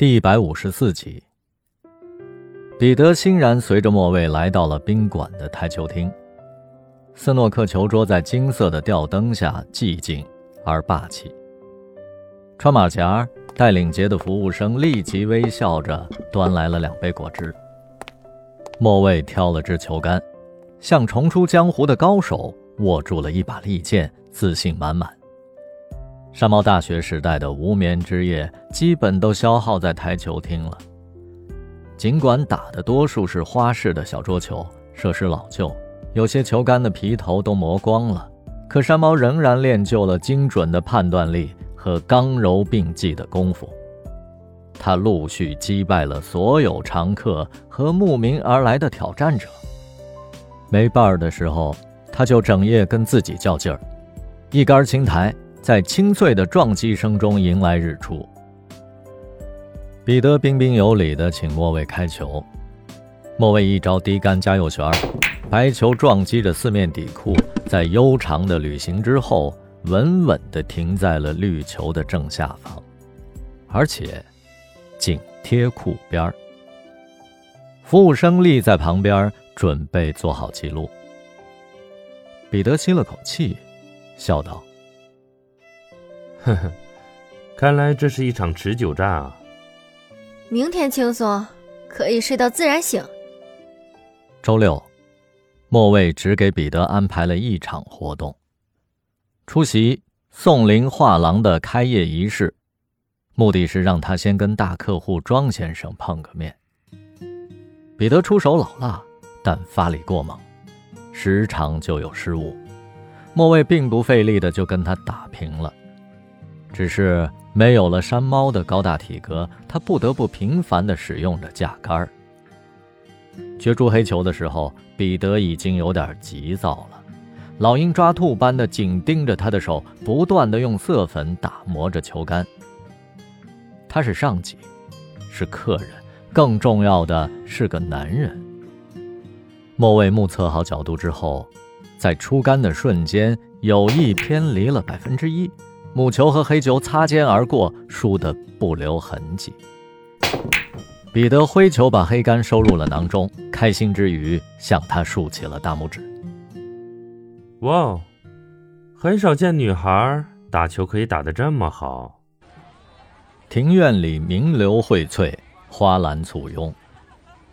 第一百五十四集，彼得欣然随着莫卫来到了宾馆的台球厅。斯诺克球桌在金色的吊灯下寂静而霸气。穿马甲、带领结的服务生立即微笑着端来了两杯果汁。莫卫挑了支球杆，像重出江湖的高手，握住了一把利剑，自信满满。山猫大学时代的无眠之夜，基本都消耗在台球厅了。尽管打的多数是花式的小桌球，设施老旧，有些球杆的皮头都磨光了，可山猫仍然练就了精准的判断力和刚柔并济的功夫。他陆续击败了所有常客和慕名而来的挑战者。没伴儿的时候，他就整夜跟自己较劲儿，一杆清台。在清脆的撞击声中迎来日出。彼得彬彬有礼地请莫卫开球，莫卫一招低杆加右旋，白球撞击着四面底裤，在悠长的旅行之后，稳稳地停在了绿球的正下方，而且紧贴库边儿。服务生立在旁边，准备做好记录。彼得吸了口气，笑道。呵呵，看来这是一场持久战啊！明天轻松，可以睡到自然醒。周六，莫卫只给彼得安排了一场活动，出席宋林画廊的开业仪式，目的是让他先跟大客户庄先生碰个面。彼得出手老辣，但发力过猛，时常就有失误，莫卫并不费力的就跟他打平了。只是没有了山猫的高大体格，他不得不频繁地使用着架杆儿。角逐黑球的时候，彼得已经有点急躁了，老鹰抓兔般的紧盯着他的手，不断地用色粉打磨着球杆。他是上级，是客人，更重要的是个男人。莫卫目测好角度之后，在出杆的瞬间有意偏离了百分之一。母球和黑球擦肩而过，输得不留痕迹。彼得挥球把黑杆收入了囊中，开心之余向他竖起了大拇指。哇哦，很少见女孩打球可以打得这么好。庭院里名流荟萃，花篮簇拥，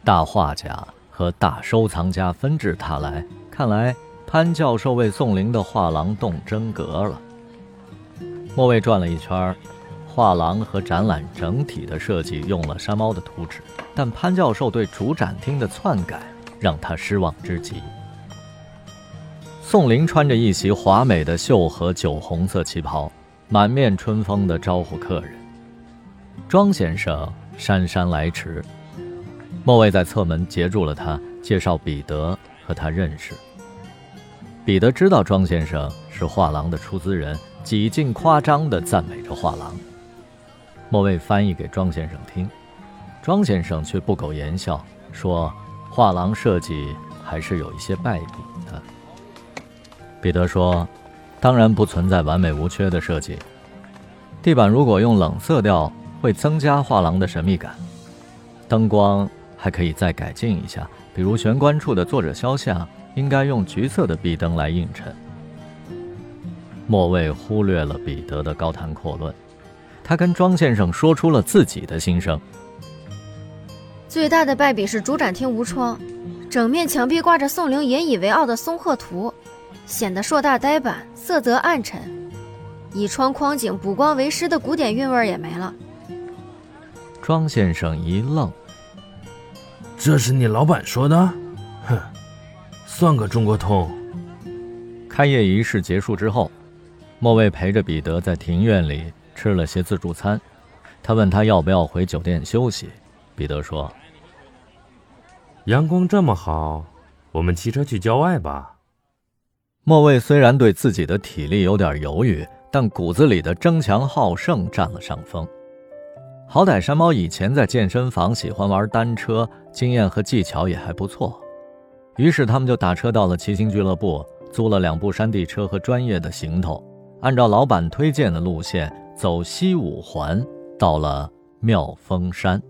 大画家和大收藏家纷至沓来。看来潘教授为宋林的画廊动真格了。莫卫转了一圈，画廊和展览整体的设计用了山猫的图纸，但潘教授对主展厅的篡改让他失望之极。宋林穿着一袭华美的绣和酒红色旗袍，满面春风地招呼客人。庄先生姗姗来迟，莫卫在侧门截住了他，介绍彼得和他认识。彼得知道庄先生是画廊的出资人。几近夸张地赞美着画廊。莫卫翻译给庄先生听，庄先生却不苟言笑，说：“画廊设计还是有一些败笔的。”彼得说：“当然不存在完美无缺的设计。地板如果用冷色调，会增加画廊的神秘感。灯光还可以再改进一下，比如玄关处的作者肖像，应该用橘色的壁灯来映衬。”莫卫忽略了彼得的高谈阔论，他跟庄先生说出了自己的心声。最大的败笔是主展厅无窗，整面墙壁挂着宋玲引以为傲的松鹤图，显得硕大呆板，色泽暗沉。以窗框景补光为师的古典韵味也没了。庄先生一愣：“这是你老板说的？哼，算个中国通。”开业仪式结束之后。莫卫陪着彼得在庭院里吃了些自助餐，他问他要不要回酒店休息。彼得说：“阳光这么好，我们骑车去郊外吧。”莫卫虽然对自己的体力有点犹豫，但骨子里的争强好胜占了上风。好歹山猫以前在健身房喜欢玩单车，经验和技巧也还不错。于是他们就打车到了骑行俱乐部，租了两部山地车和专业的行头。按照老板推荐的路线走西五环，到了妙峰山。